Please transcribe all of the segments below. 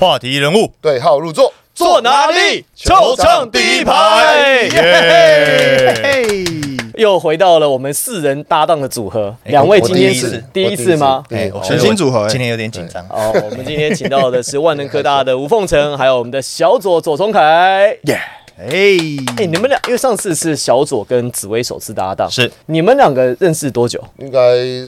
话题人物对号入座，坐哪里？球场第一排。耶！又回到了我们四人搭档的组合，哎两位今天是第一次吗？哎，全新组合哎今天有点紧张。哦，我们今天请到的是万能科大的 吴凤成，还有我们的小左左崇凯。耶！哎，哎，你们俩因为上次是小左跟紫薇首次搭档，是你们两个认识多久？应该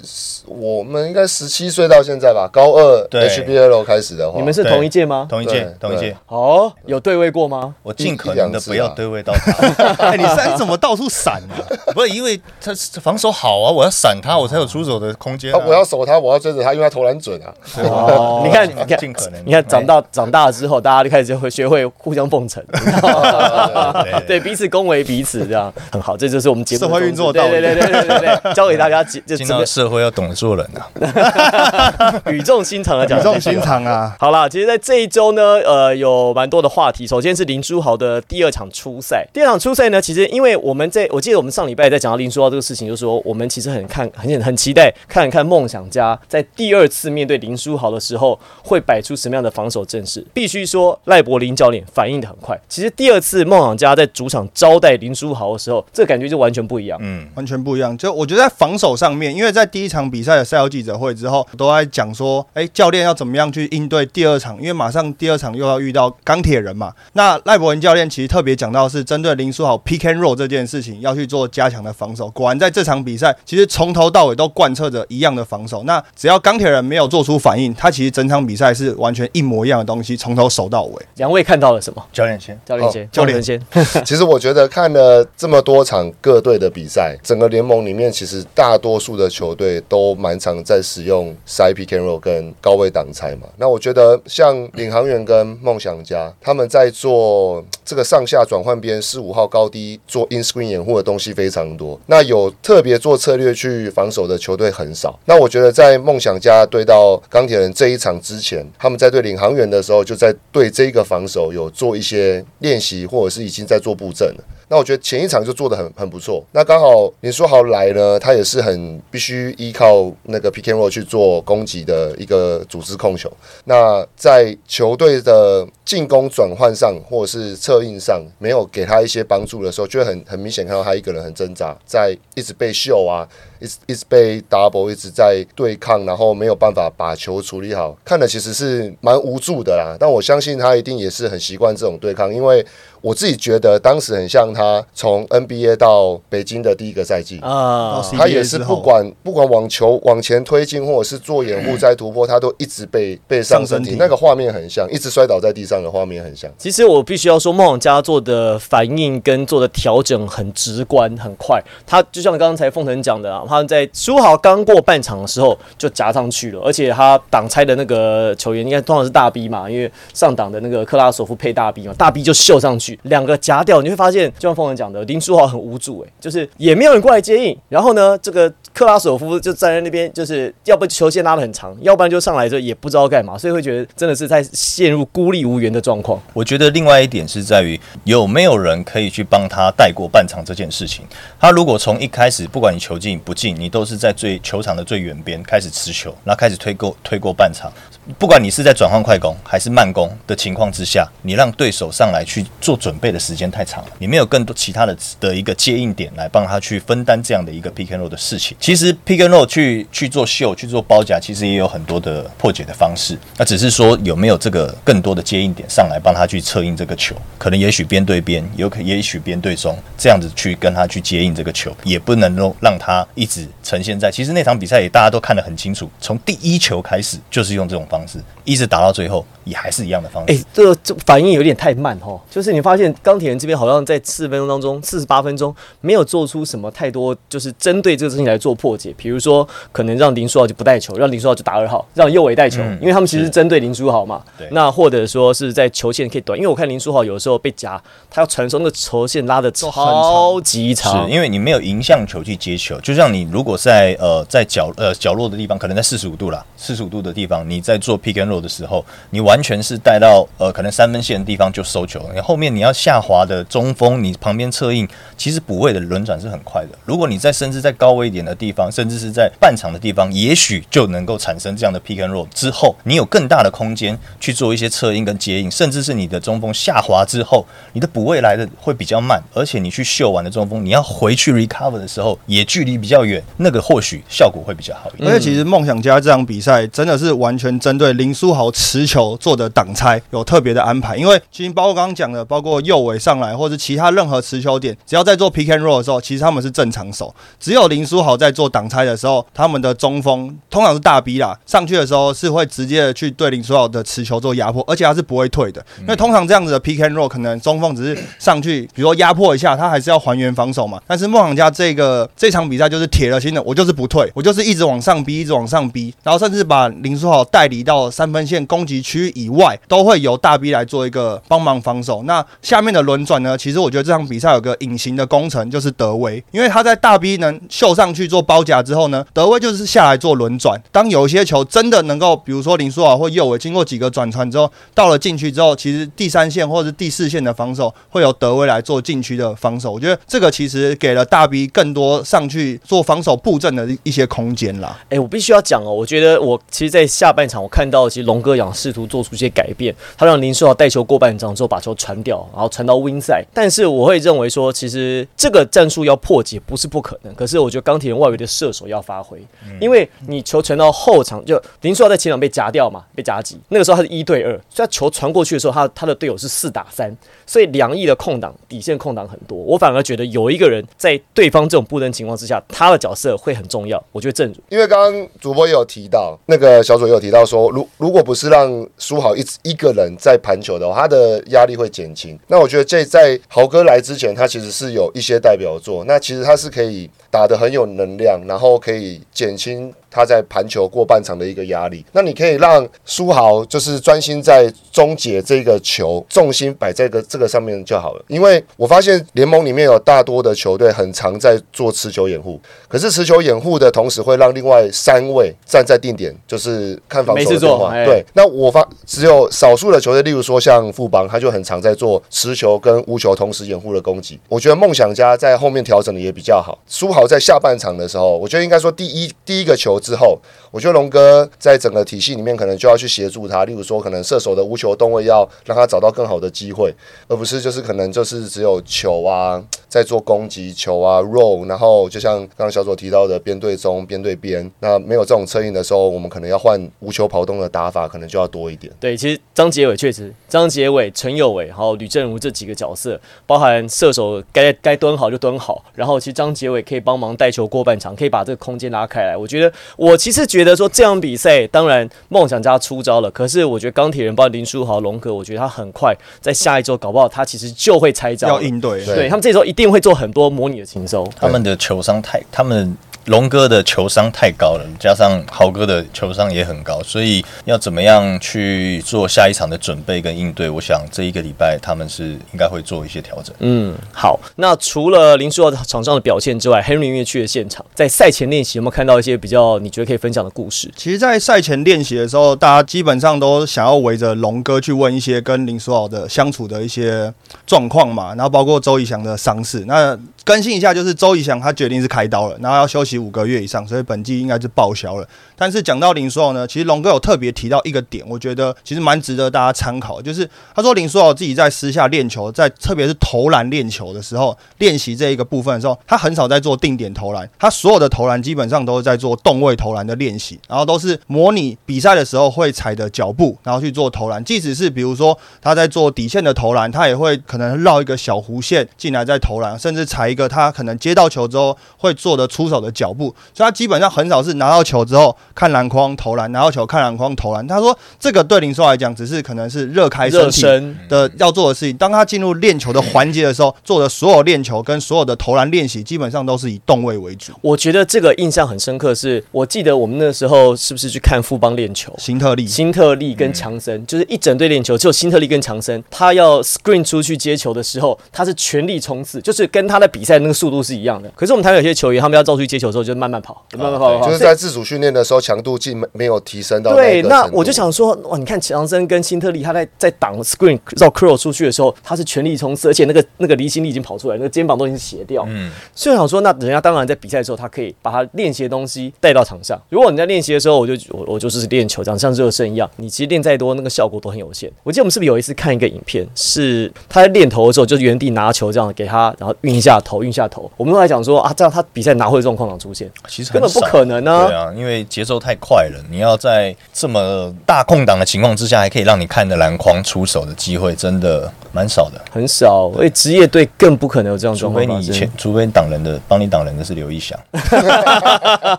是我们应该十七岁到现在吧，高二对 HBL 开始的话，你们是同一届吗？同一届，同一届。哦，有对位过吗？我尽可能的不要对位到他，哎，你三怎么到处闪啊？不是因为他防守好啊，我要闪他，我才有出手的空间啊。啊，我要守他，我要追着他，因为他投篮准啊。哦，你看，你看，尽可能你看，长大长大了之后，大家就开始会学会互相奉承，对彼此恭维彼此，这样很好。这就是我们节目的社会运作道理对对对对对对对，教给大家就进怎么到社会要懂得做人啊。语重心长的讲语重心。长啊！好啦，其实，在这一周呢，呃，有蛮多的话题。首先是林书豪的第二场初赛，第二场初赛呢，其实因为我们在我记得我们上礼拜在讲到林书豪这个事情，就说我们其实很看很很期待看一看梦想家在第二次面对林书豪的时候会摆出什么样的防守阵势。必须说，赖柏林教练反应的很快。其实第二次梦想家在主场招待林书豪的时候，这感觉就完全不一样。嗯，完全不一样。就我觉得在防守上面，因为在第一场比赛的赛后记者会之后，都在讲说，哎、教练要怎么样去应对第二场，因为马上第二场又要遇到钢铁人嘛。那赖伯文教练其实特别讲到是针对林书豪 pick and roll 这件事情要去做加强的防守。果然在这场比赛，其实从头到尾都贯彻着一样的防守。那只要钢铁人没有做出反应，他其实整场比赛是完全一模一样的东西，从头守到尾。两位看到了什么？教练先。教练先，哦教练先。其实我觉得看了这么多场各队的比赛，整个联盟里面其实大多数的球队都蛮常在使用塞 pick and roll 跟高位挡拆嘛。那我觉得像领航员跟梦想家，他们在做这个上下转换边四五号高低做 in screen 掩护的东西非常多。那有特别做策略去防守的球队很少。那我觉得在梦想家对到钢铁人这一场之前，他们在对领航员的时候，就在对这个防守有做一些练习，或者是已经在做布阵了。那我觉得前一场就做的很很不错。那刚好林书豪来呢，他也是很必须依靠那个 pick and roll 去做攻击的一个组织控球。那在球队的进攻转换上，或者是策应上，没有给他一些帮助的时候，就会很很明显看到他一个人很挣扎，在一直被秀啊，一直一直被 double，一直在对抗，然后没有办法把球处理好，看的其实是蛮无助的啦。但我相信他一定也是很习惯这种对抗，因为我自己觉得当时很像他从 NBA 到北京的第一个赛季。啊，他也是不管不管网球往前推进，或者是做掩护再突破，他都一直被被上身体，那个画面很像，一直摔倒在地上的画面很像。其实我必须要说，梦想家做的反应跟做的调整很直观、很快。他就像刚才凤腾讲的啊，他在苏豪刚过半场的时候就夹上去了，而且他挡拆的那个球员应该通常是大 B 嘛，因为上档的那个克拉索夫配大 B 嘛，大 B 就秀上去，两个夹掉，你会发现，就像凤凰讲的，林书豪很无助、欸，就是也没有人过来接应，然后呢，这个克拉索夫就站在那边，就是要不球线拉得很长，要不然就上来之后也不知道干嘛，所以会觉得真的是在陷入孤立无援的状况。我觉得另外一点是在于有没有人可以去帮他带过半场这件事情。他如果从一开始，不管你球进不进你都是在最球场的最远边开始持球，然后开始推过推过半场。不管你是在转换快攻还是慢攻的情况之下，你让对手上来去做准备的时间太长了，你没有更多其他的的一个接应点来帮他去分担这样的一个 pick and roll 的事情。其实 pick and roll 去去做秀、去做包夹，其实也有很多的破解的方式。那只是说有没有这个更多的接应点上来帮他去策应这个球，可能也许边对边，有可也许边对中，这样子去跟他去接应这个球，也不能够让他一直呈现在。其实那场比赛也大家都看得很清楚，从第一球开始就是用这种方式，一直打到最后也还是一样的方式。哎、这这反应有点太慢哦。就是你发现钢铁人这边好像在四十分钟当中，四十八分钟没有做出什么太多，就是针对这个事情来做破解。比如说，可能让林书豪就不带球，让林书豪就打二号，让右伟带球，嗯因为他们其实是针对林书豪嘛。对那或者说是在球线可以短，因为我看林书豪有的时候被夹，他要传送那个球线拉的超级长是。因为你没有迎向球去接球，就像你如果在呃在角呃角落的地方，可能在四十五度啦，四十五度的地方，你在做 pick and roll 的时候，你完全是带到呃可能三分线的地方就收球，你后面你要下滑的中锋，你旁边策应，其实补位的轮转是很快的。如果你在甚至在高位一点的地方，甚至是在半场的地方，也许就能够产生这样的 pick and roll 之后，你有更大的空间去做一些策应跟接应，甚至是你的中锋下滑之后，你的补位来的会比较慢，而且你去秀完的中锋，你要回去 recover 的时候也距离比较远，那个或许效果会比较好一点。而且其实梦想家这场比赛真的是完全真针对林书豪持球做的挡拆有特别的安排，因为其实包括刚刚讲的，包括右尾上来或者其他任何持球点，只要在做 pick and roll 的时候，其实他们是正常手。只有林书豪在做挡拆的时候，他们的中锋通常是大 B 啦，上去的时候是会直接的去对林书豪的持球做压迫，而且他是不会退的。因为通常这样子的 pick and roll 可能中锋只是上去，比如说压迫一下，他还是要还原防守嘛。但是梦想家这个这场比赛就是铁了心的，我就是不退，我就是一直往上逼，一直往上逼，然后甚至把林书豪带离到三分线攻击区以外，都会由大 B 来做一个帮忙防守。那下面的轮转呢？其实我觉得这场比赛有个隐形的工程，就是德威，因为他在大 B 能秀上去做包夹之后呢，德威就是下来做轮转。当有一些球真的能够，比如说林书豪或右尾经过几个转传之后，到了禁区之后，其实第三线或者是第四线的防守会由德威来做禁区的防守。我觉得这个其实给了大 B 更多上去做防守布阵的一些空间啦。哎、我必须要讲哦，我觉得我其实，在下半场我看到，其实龙哥想试图做出一些改变，他让林书豪带球过半场之后把球传掉，然后传到 win 赛。但是我会认为说，其实这个战术要破解不是不可能，可是我觉得钢铁人外围的射手要发挥，因为你球传到后场，就林书豪在前场被夹掉嘛，被夹击，那个时候他是一对二，所以他球传过去的时候，他他的队友是四打三，所以两翼的空档底线空档很多。我反而觉得有一个人在对方这种布阵情况之下，他的角色会很重要。我觉得正如因为刚刚主播也有提到，那个小左也有提到说，如如果不是让苏豪一一个人在盘球的话，他的压力会减轻。那我觉得这在豪哥来之前，他其实是有一些代表作，那其实他是可以打得很有能量，然后可以减轻他在盘球过半场的一个压力。那你可以让苏豪就是专心在终结这个球，重心摆在个这个上面就好了。因为我发现联盟里面有大多的球队很常在做持球掩护，可是持球掩护的同时会让另外三位站在定点，就是看防守的电话。对，那我发只有少数的球队，例如说像富邦，他就很常在做持球跟无球同时掩护的攻击。我觉得梦想家在后面调整的也比较好。苏豪在下半场的时候，我觉得应该说第一第一个球之后，我觉得龙哥在整个体系里面可能就要去协助他，例如说可能射手的无球动位要让他找到更好的机会，而不是就是可能就是只有球啊在做攻击球啊 roll，然后就像刚刚小左提到的边对中边对边，那没有这种策应的时候，我们可能要换无球跑动的打法，可能就要多一点。对，其实张杰伟确实，张杰伟、陈友伟还有吕正如这几个角色，包含射手该该蹲好就蹲好，然后其实张杰伟可以帮忙带球过半场，可以把这个空间拉开来。我觉得，我其实觉得说这场比赛，当然梦想家出招了，可是我觉得钢铁人包括林书豪、龙哥，我觉得他很快在下一周搞不好他其实就会拆招。要应对。对对他们这周一定会做很多模拟的禽收。他们的球商太，他们龙哥的球商太高了，加上豪哥的球商也很高，所以要怎么样去做下一场的准备跟应对？我想这一个礼拜他们是应该会做一些调整。嗯，好。那除了林书豪场上的表现之外，Henry 因为去了现场，在赛前练习有没有看到一些比较你觉得可以分享的故事？其实，在赛前练习的时候，大家基本上都想要围着龙哥去问一些跟林书豪的相处的一些状况嘛，然后包括周以翔的伤势。那更新一下，就是周以翔他决定是开刀了，然后要休息五个月以上，所以本季应该是报销了。但是讲到林书豪呢，其实龙哥有特别提到一个点，我觉得其实蛮值得大家参考，就是他说林书豪自己在私下练球，在特别是投篮练球的时候，练习这一个部分的时候，他很少在做定点投篮，他所有的投篮基本上都是在做动位投篮的练习，然后都是模拟比赛的时候会踩的脚步，然后去做投篮。即使是比如说他在做底线的投篮，他也会可能绕一个小弧线进来再投篮，甚至踩一个他可能接到球之后会做的出手的脚步，所以他基本上很少是拿到球之后看篮筐投篮，拿到球看篮筐投篮。他说这个对林书豪来讲只是可能是热开身热体身，的要做的事情。当他进入练球的环节的时候，做的所有练球跟所有的投篮练习，基本上都是以动位为主。我觉得这个印象很深刻是，我记得我们那时候是不是去看富邦练球？新特利，新特利跟强森、就是一整队练球，只有新特利跟强森，他要 screen 出去接球的时候，他是全力冲刺，就是跟他的比比赛那个速度是一样的。可是我们台湾有些球员，他们要照出去接球的时候，就慢慢跑，慢慢跑。就是在自主训练的时候，强度竟没没有提升到对，那我就想说，哇，你看强森跟辛特利，他在在挡 screen 绕 curl 出去的时候，他是全力冲刺，而且那个那个离心力已经跑出来，那个肩膀都已经斜掉。嗯，所以我想说，那人家当然在比赛的时候，他可以把他练习的东西带到场上。如果你在练习的时候，我就我我就是练球，这样像热身一样，你其实练再多，那个效果都很有限。我记得我们是不是有一次看一个影片，是他在练头的时候，就是原地拿球这样给他，然后运一下头，运一下头。我们都在讲说啊，这样他比赛哪会有这种况场出现？其实根本不可能啊对啊，因为节奏太快了，你要在这么大空档的情况之下，还可以让你看着篮筐出手的机会，真的蛮少的。很少，所以职业队更不可能有这样状除况除。非你以前，除非挡人的帮你挡人的是刘一翔，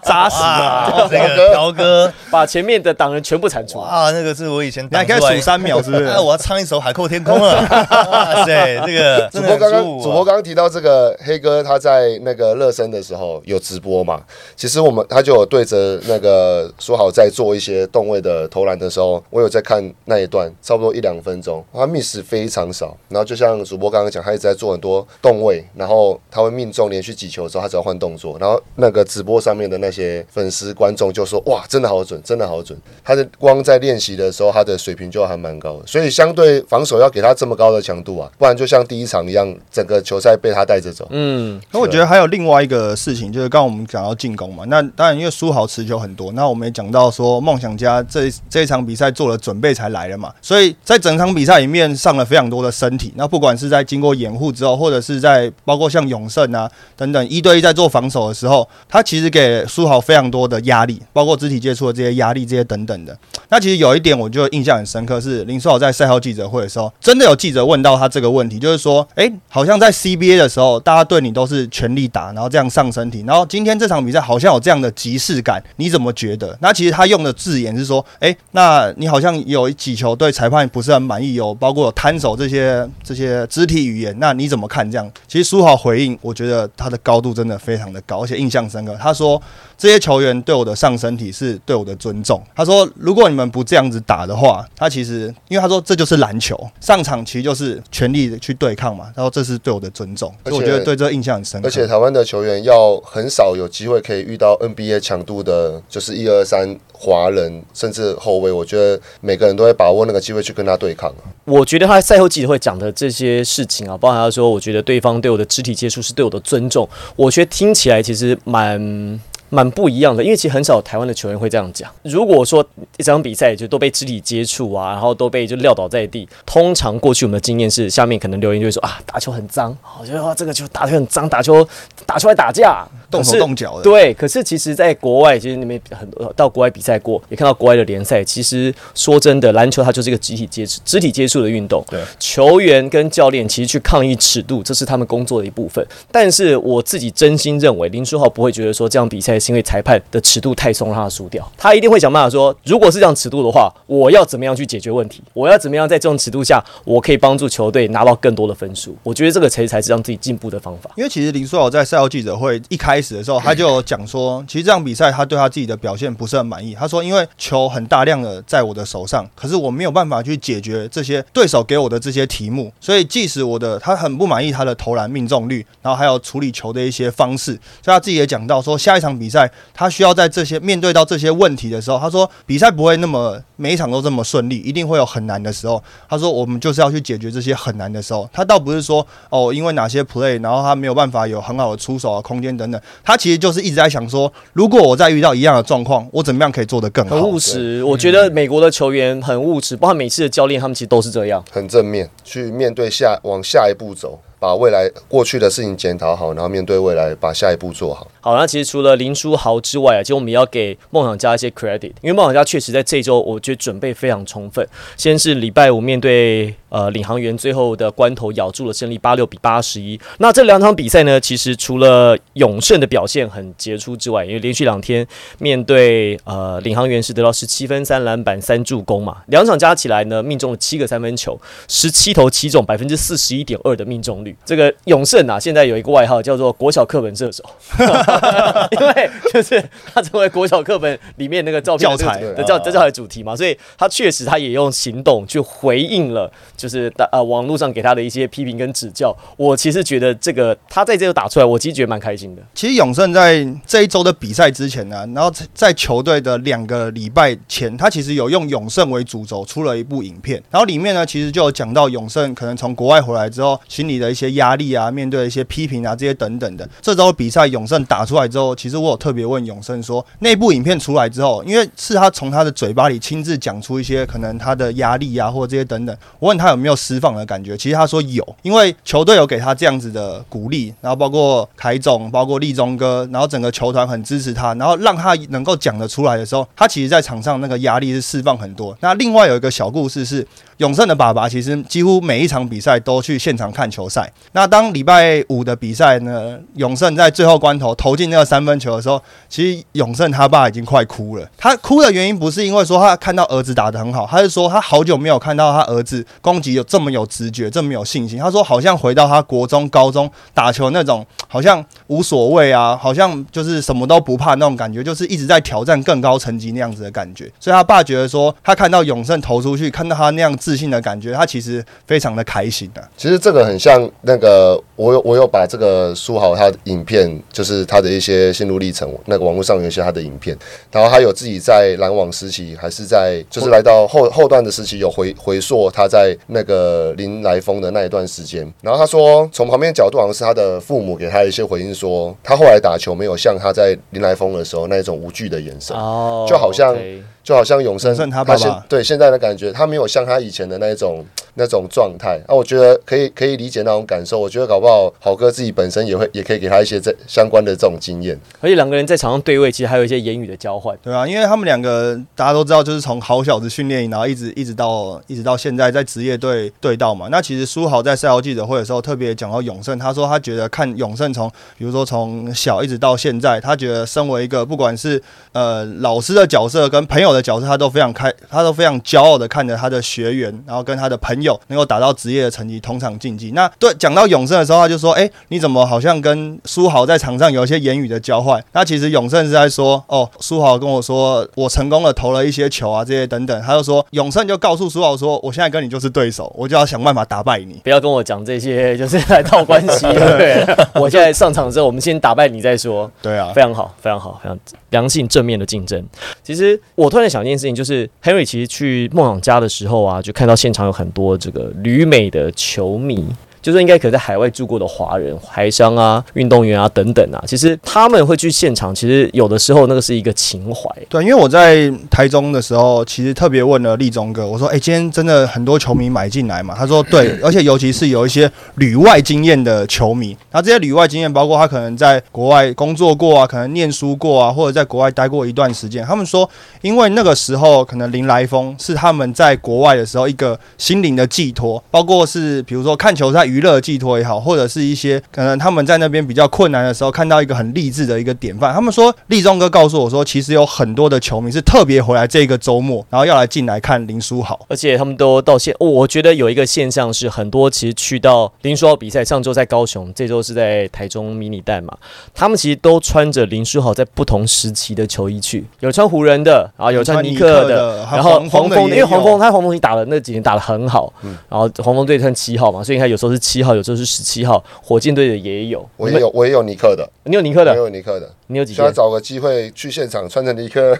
扎死啊！啊，这个朴哥，把前面的挡人全部铲除。啊，那个是我以前你还可以挡出来数三秒，是不是？那，我要唱一首《海阔天空》了。哇塞，这个主播刚刚啊主播刚刚提到这个黑哥他在那个热身的时候有直播嘛？其实我们他就有对着那个说好在做一些动位的投篮的时候，我有在看那一段，差不多一两分钟，他 miss 非常少。然后就像主播刚刚讲，他一直在做很多动位，然后他会命中连续几球的时候，他只要换动作，然后那个直播上面的那些粉丝观众就说：“哇，真的好准，真的好准。”他的光在练习的时候，他的水平就还蛮高的，所以相对防守要给他这么高的强度啊，不然就像第一场一样，整个球赛被他带着走。嗯，那我觉得还有另外一个事情，就是刚刚我们讲到进攻嘛，那当然因为苏豪持球很多，那我们也讲到说梦想家这这一场比赛做了准备才来的嘛，所以在整场比赛里面上了非常多的身体，那不管是在经过掩护之后，或者是在包括像永胜啊等等一对一在做防守的时候，他其实给苏豪非常多的压力，包括肢体接触的这些压力这些等等的。那其实有一点我就印象很深刻，是林书豪在赛后记者会的时候，真的有记者问到他这个问题，就是说，哎，好像在 CBA 的时候，大家对你都是全力打，然后这样上身体，然后今天这场比赛好像有这样的即视感，你怎么觉得？那其实他用的字眼是说，哎，那你好像有几球对裁判不是很满意，有包括有摊手这些这些肢体语言，那你怎么看这样？其实苏豪回应，我觉得他的高度真的非常的高，而且印象深刻。他说。这些球员对我的上身体是对我的尊重。他说，如果你们不这样子打的话，他其实因为他说这就是篮球，上场其实就是全力的去对抗嘛。他说这是对我的尊重，所以我觉得对这个印象很深刻。而且台湾的球员要很少有机会可以遇到 NBA 强度的，就是一二三华人甚至后卫，我觉得每个人都会把握那个机会去跟他对抗啊。我觉得他赛后记者会会讲的这些事情啊，包含他说，我觉得对方对我的肢体接触是对我的尊重，我觉得听起来其实蛮。蛮不一样的，因为其实很少台湾的球员会这样讲。如果说一场比赛就都被肢体接触啊，然后都被就撂倒在地，通常过去我们的经验是，下面可能留言就会说啊，打球很脏，我觉得哇这个球打球很脏，打球打出来打架，动手动脚的。对，可是其实，在国外，其实你们很多到国外比赛过，也看到国外的联赛。其实说真的，篮球它就是一个集体接触、肢体接触的运动。对，球员跟教练其实去抗议尺度，这是他们工作的一部分。但是我自己真心认为，林书豪不会觉得说这样比赛是因为裁判的尺度太松让他输掉，他一定会想办法说，如果是这样尺度的话，我要怎么样去解决问题？我要怎么样在这种尺度下，我可以帮助球队拿到更多的分数？我觉得这个才才是让自己进步的方法。因为其实林书豪在赛后记者会一开始的时候，他就讲说，其实这场比赛他对他自己的表现不是很满意。他说，因为球很大量的在我的手上，可是我没有办法去解决这些对手给我的这些题目，所以即使我的他很不满意他的投篮命中率，然后还有处理球的一些方式，所以他自己也讲到说，下一场比赛赛他需要在这些面对到这些问题的时候，他说比赛不会那么每一场都这么顺利，一定会有很难的时候。他说我们就是要去解决这些很难的时候。他倒不是说哦，因为哪些 play，然后他没有办法有很好的出手啊、空间等等，他其实就是一直在想说，如果我再遇到一样的状况，我怎么样可以做得更好很？务实，我觉得美国的球员很务实，包括每次的教练，他们其实都是这样。很正面去面对下往下一步走，把未来过去的事情检讨好，然后面对未来，把下一步做好。好，那其实除了林书豪之外啊，其实我们也要给梦想家一些 credit，因为梦想家确实在这周，我觉得准备非常充分。先是礼拜五面对呃领航员，最后的关头咬住了胜利，八六比八十一。那这两场比赛呢，其实除了永胜的表现很杰出之外，因为连续两天面对呃领航员是得到十七分、三篮板、三助攻嘛，两场加起来呢，命中了七个三分球，十七投七中，百分之四十一点二的命中率。这个永胜啊，现在有一个外号叫做国小课本射手。因为就是他成为国小课本里面那个照片教材的教材主题嘛，所以他确实他也用行动去回应了，就是打呃网络上给他的一些批评跟指教，我其实觉得这个他在这个打出来，我其实觉得蛮开心的。其实永胜在这一周的比赛之前呢，然后在球队的两个礼拜前，他其实有用永胜为主轴出了一部影片，然后里面呢其实就有讲到永胜可能从国外回来之后心里的一些压力啊，面对一些批评啊这些等等的。这周比赛永胜打出来之后，其实我有特别问永胜说，那部影片出来之后，因为是他从他的嘴巴里亲自讲出一些可能他的压力啊或者这些等等，我问他有没有释放的感觉，其实他说有，因为球队有给他这样子的鼓励，然后包括凯总，包括立中哥，然后整个球团很支持他，然后让他能够讲得出来的时候，他其实在场上那个压力是释放很多。那另外有一个小故事是，永胜的爸爸其实几乎每一场比赛都去现场看球赛。那当礼拜五的比赛呢，永胜在最后关头投进那个三分球的时候，其实永胜他爸已经快哭了。他哭的原因不是因为说他看到儿子打得很好，他是说他好久没有看到他儿子攻有这么有直觉、这么有信心。他说好像回到他国中、高中打球那种，好像无所谓啊，好像就是什么都不怕那种感觉，就是一直在挑战更高层级那样子的感觉。所以他爸觉得说，他看到永胜投出去，看到他那样自信的感觉，他其实非常的开心的、其实这个很像那个，我有我有把这个书豪他的影片，就是他的一些心路历程，那个网络上有一些他的影片，然后他有自己在篮网时期，还是在就是来到后后段的时期，有回回溯他在那个林来峰的那一段时间。然后他说，从旁边角度好像是他的父母给他一些回应说，他后来打球没有像他在林来峰的时候那一种无惧的眼神。哦就好像就好像永生永胜他爸爸现对现在的感觉，他没有像他以前的那一种 那种状态。啊，我觉得可以可以理解那种感受。我觉得搞不好好哥自己本身也会也可以给他一些这相关的这种经验。而且两个人在场上对位，其实还有一些言语的交换。对啊，因为他们两个大家都知道，就是从好小子训练营，然后一直一直到一直到现在在职业队对到嘛。那其实苏豪在赛后记者会的时候特别讲到永胜，他说他觉得看永胜从比如说从小一直到现在，他觉得身为一个不管是呃老师的角色跟朋友的角色，他都非常开，他都非常骄傲的看着他的学员，然后跟他的朋友能够达到职业的成绩，同场竞技。那对讲到永胜的时候，他就说：“哎、你怎么好像跟苏豪在场上有一些言语的交换？”那其实永胜是在说：“哦，苏豪跟我说，我成功的投了一些球啊，这些等等。”他就说，永胜就告诉苏豪说：“我现在跟你就是对手，我就要想办法打败你。”不要跟我讲这些，就是来套关系。对，我现在上场之后，我们先打败你再说。对啊，非常好，非常好，非常良性正面的竞争。其实我突然在想一件事情，就是 Henry 其实去梦想家的时候啊，就看到现场有很多这个旅美的球迷。就是应该可能在海外住过的华人、台商啊、运动员啊等等啊，其实他们会去现场，其实有的时候那个是一个情怀。对，因为我在台中的时候，其实特别问了立中哥，我说：“哎、今天真的很多球迷买进来嘛？”他说：“对，而且尤其是有一些旅外经验的球迷，那这些旅外经验包括他可能在国外工作过啊，可能念书过啊，或者在国外待过一段时间。他们说，因为那个时候可能林来峰是他们在国外的时候一个心灵的寄托，包括是比如说看球赛娱乐寄托也好，或者是一些可能他们在那边比较困难的时候看到一个很励志的一个典范。他们说，立中哥告诉我说，其实有很多的球迷是特别回来这个周末，然后要来进来看林书豪。而且他们都到现、哦，我觉得有一个现象是，很多其实去到林书豪比赛，上周在高雄，这周是在台中迷你蛋嘛，他们其实都穿着林书豪在不同时期的球衣去，有穿湖人的，然后有穿尼克的，然后黄黄蜂，的也有为黄蜂他黄蜂打了那几年打的很好，然后黄蜂队穿七号嘛，所以你看有时候是七号，有时候是十七号，火箭队的也有，我也有我也有尼克的，你有尼克的，我有尼克的，你有几件？希望找个机会去现场穿着尼克，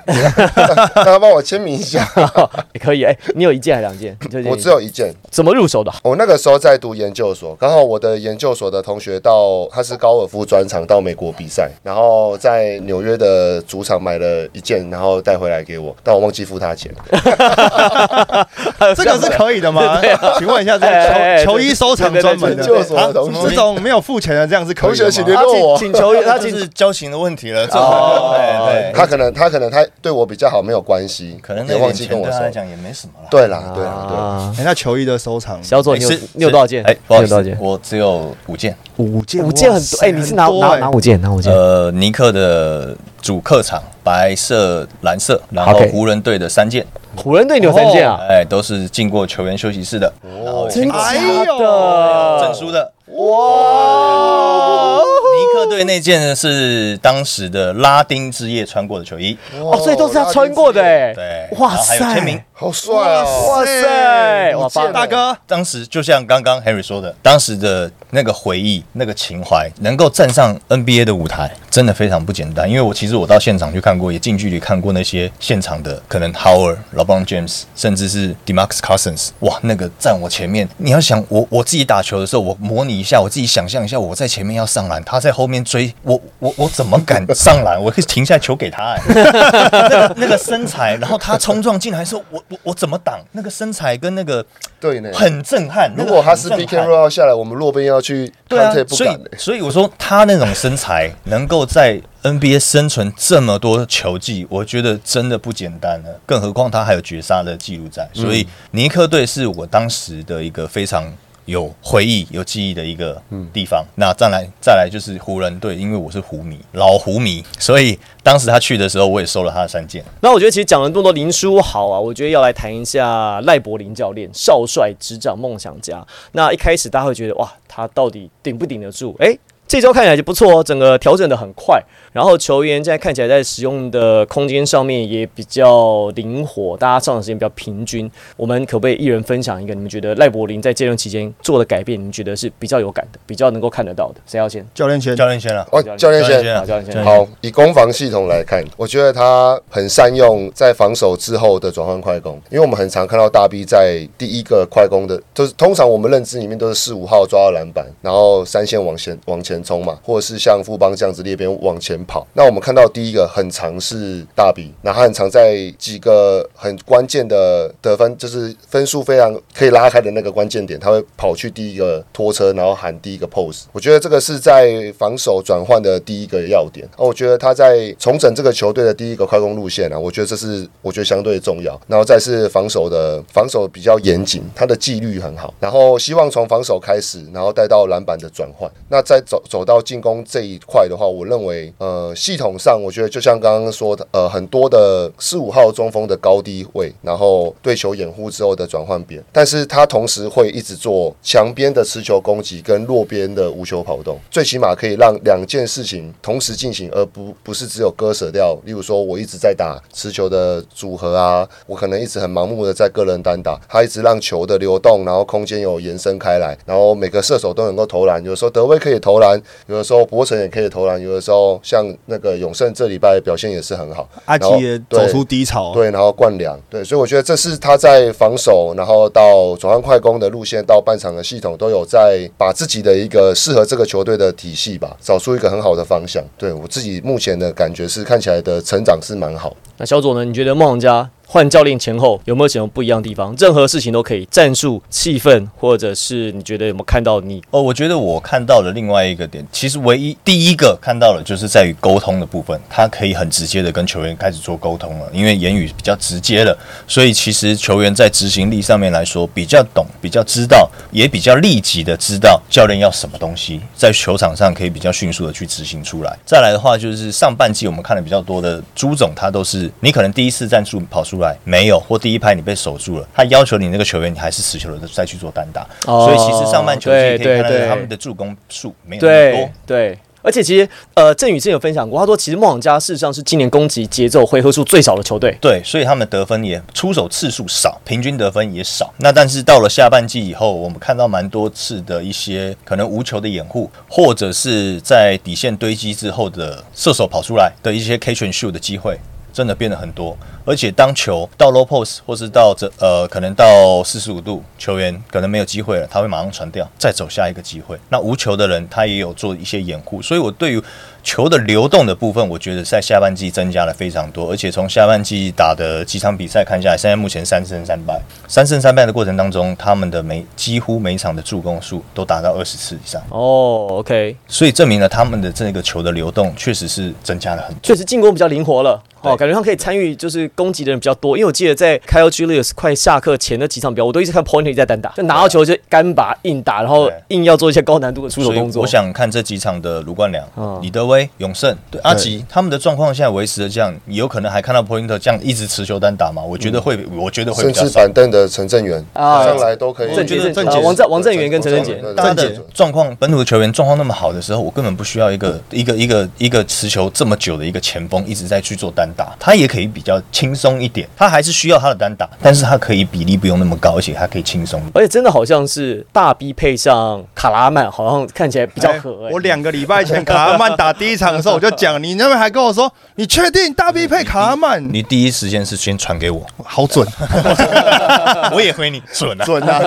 让 他帮我签名一下。也 可以，哎、你有一件还是两件？你我只有一件。怎么入手的？我那个时候在读研究所，刚好我的研究所的同学到他是高尔夫专场到美国比赛，然后在纽约的主场买了一件，然后带回来给我，但我忘记付他钱。这个是可以的吗？请问一下，这个球球衣收藏专门的研究所的同学，这种没有付钱的，这样是可以的同学请吗？他联络我。请请求他请这是交情的问题了。这哦对 对，他可能他可能他对我比较好，没有关系，可能那也忘记跟我说。讲也没什么了。对啦，对啦，对那球衣的收藏，小左，你有是你有多少件？哎，不好意思？我只有五件。五件，五件很多，哎，你是拿拿拿五件，拿五件。呃，尼克的主客场白色、蓝色，然后湖人队的三件，湖人队你有三件啊？哎，都是进过球员休息室的，然后真的？证书的。哇！尼克队那件呢是当时的拉丁之夜穿过的球衣，哦，所以都是他穿过的哎，对，哇然后还有签名，。好帅哦！哇塞，哇塞大哥，当时就像刚刚 Harry 说的，当时的那个回忆、那个情怀，能够站上 NBA 的舞台，真的非常不简单。因为我其实我到现场去看过，也近距离看过那些现场的，可能 Howard、LeBron James，甚至是 Demarcus Cousins，哇，那个站我前面，你要想我我自己打球的时候，我模拟一下，我自己想象一下，我在前面要上篮，他在后面追我，我我怎么敢上篮？我可以停下来球给他、哎，那个那个身材，然后他冲撞进来的时候，我我我怎么挡？那个身材跟那个对呢。很震撼。如果他是那 B 个 K 很 r 震 o 撼 l 下来，我们落边要去对啊所以所以我说他那种身材能够在 NBA 生存这么多球季，我觉得真的不简单了。更何况他还有绝杀的记录在，所以尼克队是我当时的一个非常。有回忆、有记忆的一个地方。那再来，再来就是湖人队，因为我是湖迷，老湖迷，所以当时他去的时候，我也收了他的三件。那我觉得其实讲了这么多林书豪啊，我觉得要来谈一下赖柏林教练，少帅执掌梦想家。那一开始大家会觉得哇，他到底顶不顶得住？诶，这周看起来就不错哦，整个调整的很快，然后球员现在看起来在使用的空间上面也比较灵活，大家上场时间比较平均。我们可不可以一人分享一个你们觉得赖柏林在这段期间做的改变，你们觉得是比较有感的，比较能够看得到的？谁要先？教练签教练先了，哦，教练先，教练先。好，以攻防系统来看，我觉得他很善用在防守之后的转换快攻，因为我们很常看到大 B 在第一个快攻的，就是通常我们认知里面都是四五号抓到篮板，然后三线往前往前冲嘛，或者是像富邦这样子列边往前跑。那我们看到第一个很常是大比那他很常在几个很关键的得分，就是分数非常可以拉开的那个关键点，他会跑去第一个拖车，然后喊第一个 pose。我觉得这个是在防守转换的第一个要点。哦，我觉得他在重整这个球队的第一个快攻路线啊，我觉得这是我觉得相对重要。然后再是防守的防守比较严谨，他的纪律很好。然后希望从防守开始，然后带到篮板的转换。那再走走到进攻这一块的话，我认为呃系统上，我觉得就像刚刚说的，呃很多的四五号中锋的高低位，然后对球掩护之后的转换边，但是他同时会一直做墙边的持球攻击跟落边的无球跑动，最起码可以让两件事情同时进行，而不不是只有割舍掉。例如说，我一直在打持球的组合啊，我可能一直很盲目的在个人单打，他一直让球的流动，然后空间有延伸开来，然后每个射手都能够投篮。有时候德威可以投篮，有的时候博成也可以投篮，有的时候像那个永胜这礼拜表现也是很好。阿然后吉也走出低潮，对，然后灌两，对，所以我觉得这是他在防守，然后到转换快攻的路线，到半场的系统都有在把自己的一个适合这个球队的体系吧，找出一个很好的方向。对我自己目前的感觉是看起来的成长是蛮好。那小左呢？你觉得梦想家换教练前后有没有什么不一样的地方？任何事情都可以，战术、气氛，或者是你觉得有没有看到你哦，我觉得我看到的另外一个点，其实唯一第一个看到的就是在于沟通的部分，他可以很直接的跟球员开始做沟通了，因为言语比较直接了，所以其实球员在执行力上面来说比较懂、比较知道，也比较立即的知道教练要什么东西，在球场上可以比较迅速的去执行出来。再来的话，就是上半季我们看的比较多的朱总，他都是你可能第一次战术跑出来没有，或第一拍你被守住了，他要求你那个球员你还是持球的再去做单打，哦所以其实上半球季可以看到他们的助攻数没有那么多对。对，而且其实呃，郑宇之前有分享过，他说其实梦想家事实上是今年攻击节奏回合数最少的球队。对，所以他们得分也出手次数少，平均得分也少。那但是到了下半季以后，我们看到蛮多次的一些可能无球的掩护，或者是在底线堆积之后的射手跑出来的一些 catch and shoot 的机会。真的变得很多，而且当球到 low post 或是到这呃可能到四十五度，球员可能没有机会了，他会马上传掉，再走下一个机会。那无球的人他也有做一些掩护，所以我对于球的流动的部分，我觉得在下半季增加了非常多，而且从下半季打的几场比赛看下来，现在目前三胜三败，三胜三败的过程当中，他们的每几乎每一场的助攻数都达到二十次以上，哦，OK，所以证明了他们的这个球的流动确实是增加了很多。确实进攻比较灵活了。哦，感觉他可以参与就是攻击的人比较多。因为我记得在 Kyle Julius 快下课前的几场比赛，我都一直看 Pointer 在单打，就拿到球就干拔硬打，然后硬要做一些高难度的出手动作。我想看这几场的卢冠良嗯、李德威、永胜、对阿吉他们的状况现在维持的这样，有可能还看到 Pointer 这样一直持球单打吗？我觉得会，我觉得会比较少。甚至板凳的陈正元啊上来都可以。郑杰、郑郑杰啊王正、王正元跟陈振杰，对大家的状况，本土的球员状况那么好的时候，我根本不需要一个一个一个一个持球这么久的一个前锋一直在去做单打，他也可以比较轻松一点。他还是需要他的单打，但是他可以比例不用那么高，而且他可以轻松。而且真的好像是大 B 配上卡拉曼，好像看起来比较合、欸。我两个礼拜前卡拉曼打第一场的时候，我就讲，你那边还跟我说，你确定大 B 配卡拉曼？你第一时间是先传给我，好准，我也回你准啊。准啊！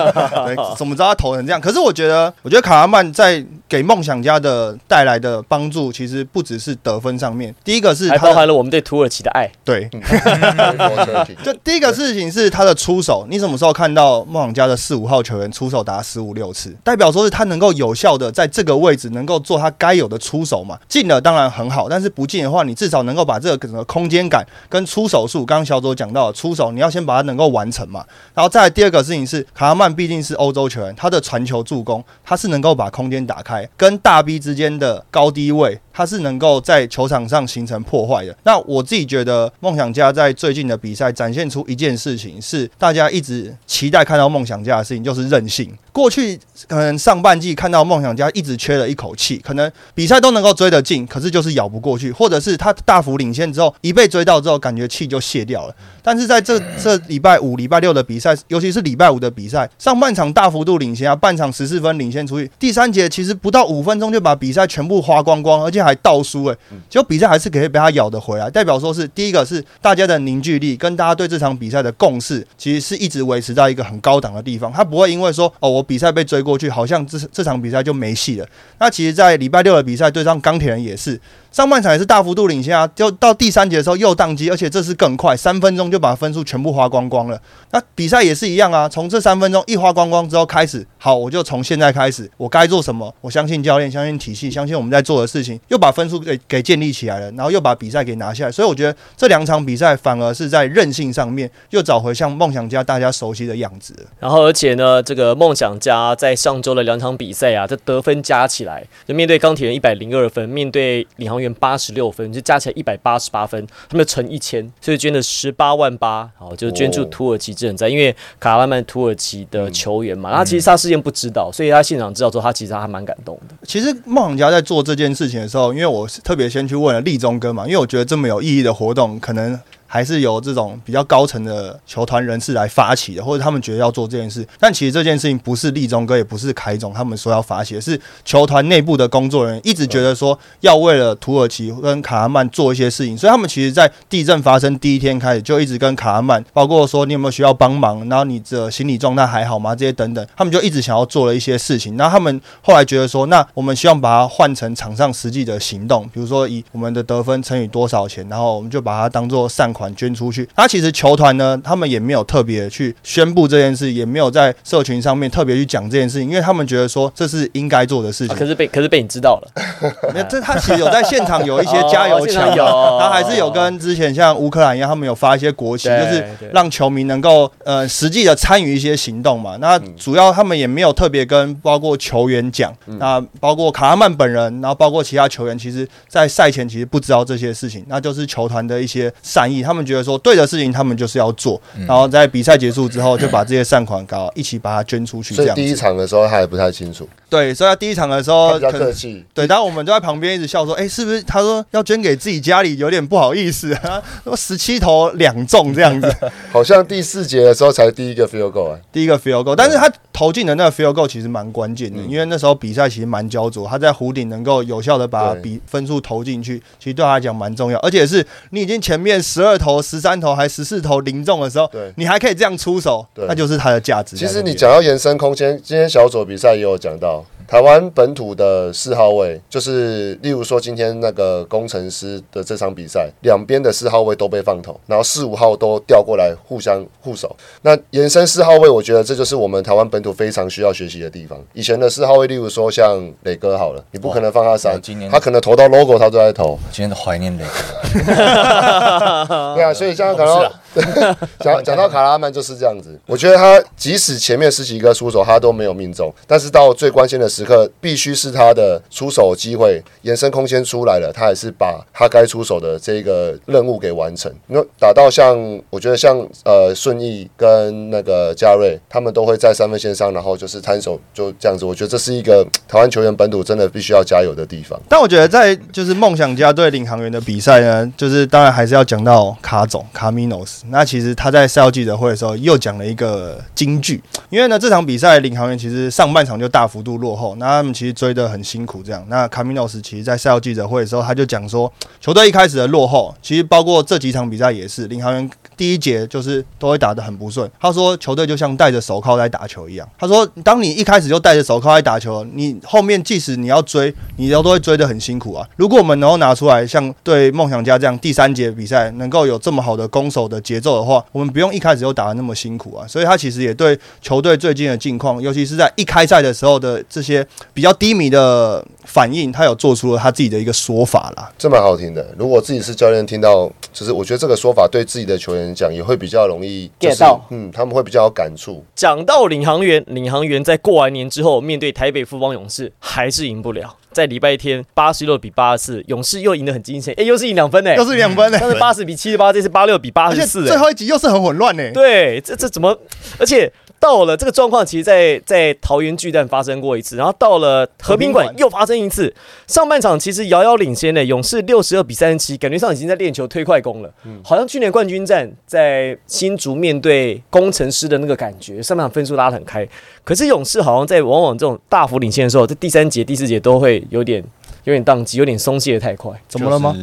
对，怎么知道他投成这样？可是我觉得，我觉得卡拉曼在给梦想家的带来的帮助，其实不只是得分上面。第一个是还他的包含了我们对土耳其的爱。对，对就第一个事情是他的出手，你什么时候看到梦想家的四五号球员出手达十五六次，代表说是他能够有效的在这个位置能够做他该有的出手嘛？进了当然很好，但是不进的话，你至少能够把这个整个空间感跟出手数，刚刚小左讲到的出手，你要先把它能够完成嘛。然后再第二个事情是，卡拉曼毕竟是欧洲球员，他的传球助攻，他是能够把空间打开，跟大 B 之间的高低位，他是能够在球场上形成破坏的。那我自己觉得，梦想家在最近的比赛展现出一件事情，是大家一直期待看到梦想家的事情，就是韧性。过去可能上半季看到梦想家一直缺了一口气，可能比赛都能够追得进，可是就是咬不过去，或者是他大幅领先之后，一被追到之后，感觉气就泄掉了。但是在这这礼拜五、礼拜六的比赛，尤其是礼拜五的比赛，上半场大幅度领先啊，半场十四分领先出去，第三节其实不到五分钟就把比赛全部花光光，而且还倒输诶、结果比赛还是可以被他咬得回来，代表说是第一个是大家的凝聚力跟大家对这场比赛的共识，其实是一直维持在一个很高档的地方，他不会因为说哦我比赛被追过去，好像这这场比赛就没戏了。那其实，在礼拜六的比赛对上钢铁人也是，上半场也是大幅度领先啊，就到第三节的时候又宕机，而且这次更快，三分钟就把分数全部花光光了。那比赛也是一样啊，从这三分钟一花光光之后开始，好，我就从现在开始，我该做什么？我相信教练，相信体系，相信我们在做的事情，又把分数给给建立起来了，然后又把比赛给拿下来。所以我觉得这两场比赛反而是在韧性上面又找回像梦想家大家熟悉的样子。然后，而且呢，这个梦想家在上周的两场比赛啊，这得分加起来，就面对钢铁人一百零二分，面对领航员八十六分，就加起来一百八十八分，他们乘一千，所以捐了十八万八，好，就是捐助土耳其之人在，因为卡拉曼土耳其的球员嘛，他其实他事先不知道，所以他现场知道之后，他其实他还蛮感动的。其实梦想家在做这件事情的时候，因为我是特别先去问了立中哥嘛，因为我觉得这么有意义的活动，可能还是由这种比较高层的球团人士来发起的，或者他们觉得要做这件事。但其实这件事情不是立中哥，也不是凯总他们说要发起的，是球团内部的工作人员一直觉得说要为了土耳其跟卡拉曼做一些事情，所以他们其实在地震发生第一天开始就一直跟卡拉曼，包括说你有没有需要帮忙，然后你的心理状态还好吗？这些等等，他们就一直想要做了一些事情。然后他们后来觉得说，那我们希望把它换成场上实际的行动，比如说以我们的得分乘以多少钱，然后我们就把它当做善款捐出去。那其实球团呢，他们也没有特别去宣布这件事，也没有在社群上面特别去讲这件事情，因为他们觉得说这是应该做的事啊、情可。是被可是被你知道了，那这他其实有在现场有一些加油墙嘛，场有然后还是有跟之前像乌克兰一样，他们有发一些国旗，就是让球迷能够呃实际的参与一些行动嘛。那主要他们也没有特别跟包括球员讲，那包括卡拉曼本人，然后包括其他球员，其实在赛前其实不知道这些事情，那就是球团的一些善意，他们觉得说对的事情他们就是要做，然后在比赛结束之后就把这些善款搞一起把它捐出去，这样所以第一。场的时候他还不太清楚，对，所以他第一场的时候比较候客气。对，然后我们就在旁边一直笑说，哎、是不是？他说要捐给自己家里，有点不好意思啊。说 十七投两中这样子，好像第四节的时候才第一个 field goal 啊，第一个 field goal，但是他投进的那个 field goal 其实蛮关键的，嗯因为那时候比赛其实蛮焦灼，他在弧顶能够有效的把比分数投进去，其实对他来讲蛮重要，而且是你已经前面十二投、十三头还十四头零中的时候对，你还可以这样出手，那就是它的价值其。实你讲到延伸空间，今天小组比赛也有讲到，台湾本土的四号位，就是例如说今天那个工程师的这场比赛，两边的四号位都被放投，然后四五号都调过来互相护守。那延伸四号位，我觉得这就是我们台湾本土非常需要学习的地方。以前的四号位，例如说像磊哥好了，你不可能放他三哇今年，他可能投到 logo 他都在投。今天都怀念磊哥，对啊，所以这样讲哦到 讲讲到卡拉曼就是这样子。我觉得他即使前面十几个出手他都没有命中，但是到最关键的时刻，必须是他的出手机会延伸空间出来了，他还是把他该出手的这个任务给完成。那打到像我觉得像呃顺义跟那个嘉瑞，他们都会在三分线上，然后就是摊手就这样子。我觉得这是一个台湾球员本土真的必须要加油的地方。但我觉得在就是梦想家对领航员的比赛呢，就是当然还是要讲到卡总卡米诺斯。那其实他在赛后记者会的时候又讲了一个金句，因为呢这场比赛领航员其实上半场就大幅度落后，那他们其实追得很辛苦这样。那卡米诺斯其实在赛后记者会的时候他就讲说，球队一开始的落后，其实包括这几场比赛也是领航员第一节就是都会打得很不顺。他说球队就像戴着手铐在打球一样。他说当你一开始就戴着手铐在打球，你后面即使你要追，你都都会追得很辛苦啊。如果我们能够拿出来像对梦想家这样第三节比赛能够有这么好的攻守的节奏的话，我们不用一开始就打得那么辛苦啊。所以他其实也对球队最近的境况，尤其是在一开赛的时候的这些比较低迷的反应，他有做出了他自己的一个说法啦。这蛮好听的。如果自己是教练，听到就是我觉得这个说法对自己的球员讲也会比较容易、就是、get 到嗯，他们会比较有感触。讲到领航员，领航员在过完年之后，面对台北富邦勇士还是赢不了。在礼拜天八十六比八十四，勇士又赢得很惊险，哎，又是赢两分呢，又是两分呢、但是八十比七十八，这次八六比八十四，最后一集又是很混乱呢、对，这这怎么？而且到了这个状况，其实在在桃园巨蛋发生过一次，然后到了和平馆又发生一次。上半场其实遥遥领先的勇士六十二比三十七，感觉上已经在练球推快攻了，好像去年冠军战在新竹面对工程师的那个感觉，上半场分数拉得很开。可是勇士好像在往往这种大幅领先的时候，在第三节、第四节都会有点有点宕机，有点松懈的太快。怎么了吗？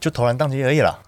就投篮宕机而已啦。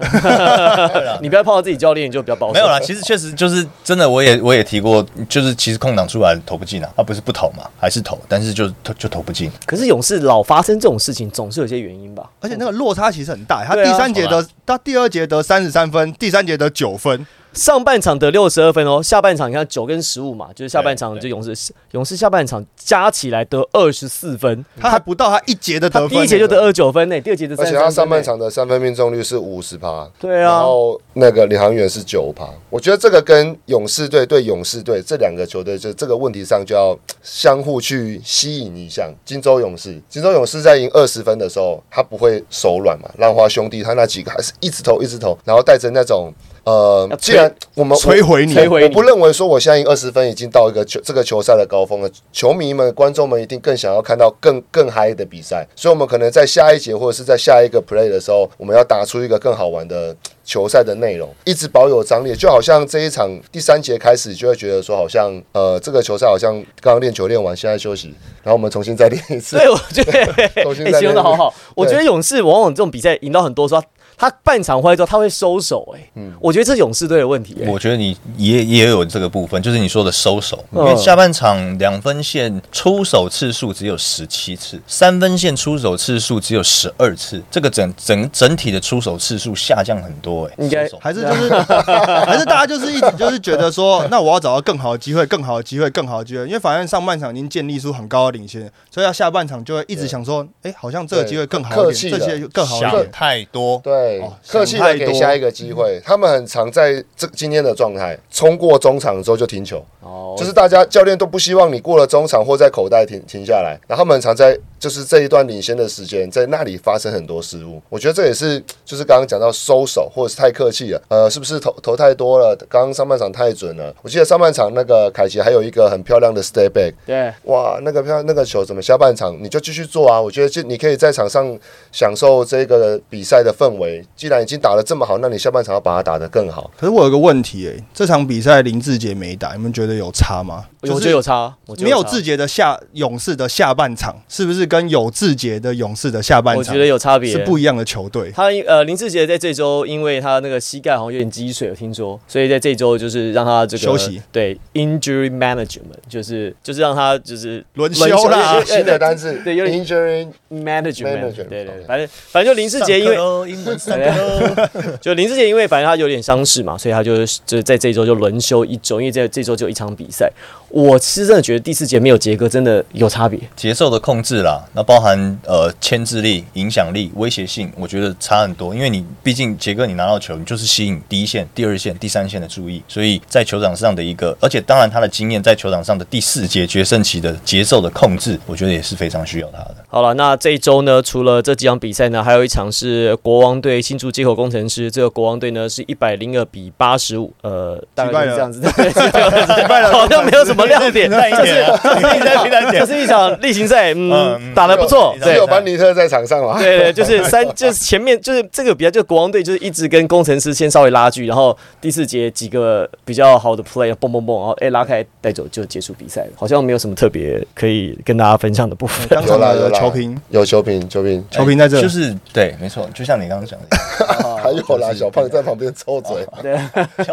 你不要碰到自己教练，你就比较保守。没有啦，其实确实就是真的，我也我也提过，就是其实空档出来投不进啊，他不是不投嘛，还是投，但是就投就投不进。可是勇士老发生这种事情，总是有些原因吧？而且那个落差其实很大，他第三节得，他第二节得三十三分，第三节得九分，上半场得六十二分哦，下半场你看九跟十五嘛，就是下半场就勇士勇士下半场加起来得二十四分，他还不到他一节的他得分。第一节就得二十九分呢，第二节的而且。他上半场的三分命中率是五十趴，对啊然后那个领航员是九趴。我觉得这个跟勇士队对勇士队这两个球队，就这个问题上就要相互去吸引一下。金州勇士，金州勇士在赢二十分的时候，他不会手软嘛。浪花兄弟他那几个还是一直投一直投，然后带着那种。呃，既然我们摧毁你摧毁你我不认为说我现在赢二十分已经到一个球这个球赛的高峰了。球迷们、观众们一定更想要看到更更嗨的比赛，所以我们可能在下一节或者是在下一个 play 的时候，我们要打出一个更好玩的球赛的内容，一直保有张力。就好像这一场第三节开始，就会觉得说，好像呃这个球赛好像刚刚练球练完，现在休息，然后我们重新再练一次对。我觉得哎 重新再练形容的好好。我觉得勇士往往这种比赛赢到很多时候，他半场回来之后他会收手，哎，嗯。我觉得这是勇士队的问题。哎我觉得你也也有这个部分，就是你说的收手，因嗯。为下半场两分线出手次数只有十七次，三分线出手次数只有十二次，这个整整整体的出手次数下降很多、哎，应该还是就是 还是大家就是一直就是觉得说，那我要找到更好的机会，更好的机会，更好的机会，因为反正上半场已经建立出很高的领先，所以要下半场就会一直想说，哎，好像这个机会更好一点，这些更好一想点。太多，对哦，客气的给下一个机会。他们很常在这今天的状态，冲过中场之后就停球，哦。就是大家教练都不希望你过了中场或在口袋停停下来，然后他们很常在就是这一段领先的时间，在那里发生很多失误。我觉得这也是就是刚刚讲到收手或者是太客气了，呃，是不是投投太多了？刚刚上半场太准了。我记得上半场那个凯奇还有一个很漂亮的 Stay Back，对。哇，那个漂那个球怎么下半场你就继续做啊？我觉得就你可以在场上享受这个比赛的氛围。既然已经打得这么好，那你下半场要把它打得更好。可是我有个问题，哎，这场比赛林志杰没打，你们觉得有差吗？我觉得有差没有志杰的下勇士的下半场，是不是是跟有志杰的勇士的下半场我觉得有差别，是不一样的球队。他呃林志杰在这周，因为他那个膝盖好像有点积水，我听说，所以在这周就是让他这个休息，对 injury management，就是就是让他就是轮休啦。新的单字，对有点 injury management，Management，对对对反正反正就林志杰因为 就林志杰因为反正他有点伤势嘛，所以他就就在这一周就轮休一周，因为这这周就有一场比赛。我是真的觉得第四节没有杰哥真的有差别，节奏的控制啦，那包含呃牵制力、影响力、威胁性，我觉得差很多。因为你毕竟杰哥你拿到球，你就是吸引第一线、第二线、第三线的注意，所以在球场上的一个，而且当然他的经验在球场上的第四节决胜期的节奏的控制，我觉得也是非常需要他的。好了，那这一周呢，除了这几场比赛呢，还有一场是国王队新竹接口工程师。这个国王队呢是一百零二比八十五，呃，大概就是这样子，对，好像没有什么 亮点，就是就是一场例行赛，嗯，嗯打得不错，只对有班尼特在场上嘛。对对，就是三，就是前面就是这个比较，就国王队就是一直跟工程师先稍微拉锯，然后第四节几个比较好的 play，蹦蹦蹦，然后哎拉开带走就结束比赛。了，好像没有什么特别可以跟大家分享的部分。当场的有啦有啦。球评，有球评，球评，球评在这，就是对，没错，就像你刚刚讲的，还有啦，小胖在旁边抽嘴，对。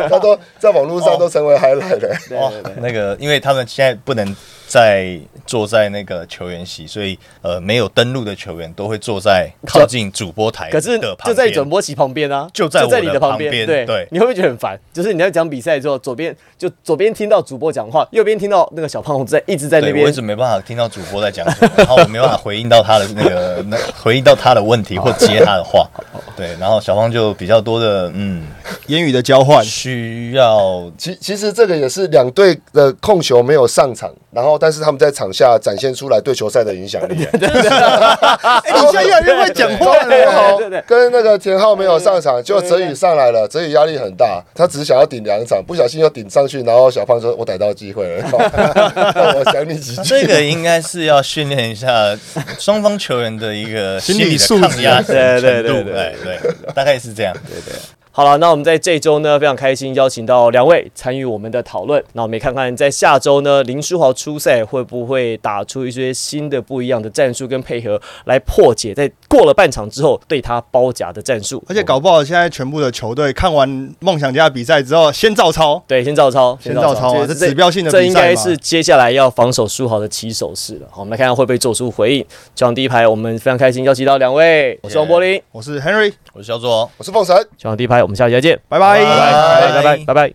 他都在网络上都成为 highlight 的。哇对对。对，那个，因为他们现在不能再坐在那个球员席，所以呃，没有登录的球员都会坐在靠近主播台可是的旁边，就在转播席旁边啊，就在你的旁旁边对对你会不会觉得很烦？就是你在讲比赛之后，左边就左边听到主播讲话，右边听到那个小胖虎在一直在那边，我边一直没办法听到主播在讲什么，然后我没办法回应到他的那个那回应到他的问题或接他的话，对，然后小胖就比较多的嗯，言语的交换，需要其其实这个也是两队的控球没有上场，然后但是他们在场下展现出来对球赛的影响力。哎，你现在越来越会讲话了。浩对对跟那个田浩没有上场，就泽宇上来了，泽宇压力很大，他只是想要顶两场，不小心又顶上去，然后小胖说：“我逮到机会了，我想你几句。”这个应该是要训练一下双方球员的一个心心理抗压程对对对度，对对对，大概是这样。好了，那我们在这周呢非常开心邀请到两位参与我们的讨论。那我们也看看在下周呢林书豪出赛会不会打出一些新的不一样的战术跟配合，来破解在过了半场之后对他包夹的战术。而且搞不好现在全部的球队看完梦想家比赛之后，先照抄，对，先照抄，先照抄啊，这这指标性的这应。该是接下来要防守书豪的起手式了。好，我们来看看会不会做出回应。球场第一排，我们非常开心邀请到两位，我是王柏林。我是 Henry，我是肖卓。我是凤神。球场第一排，我们下期再见，拜拜。拜拜拜拜拜拜。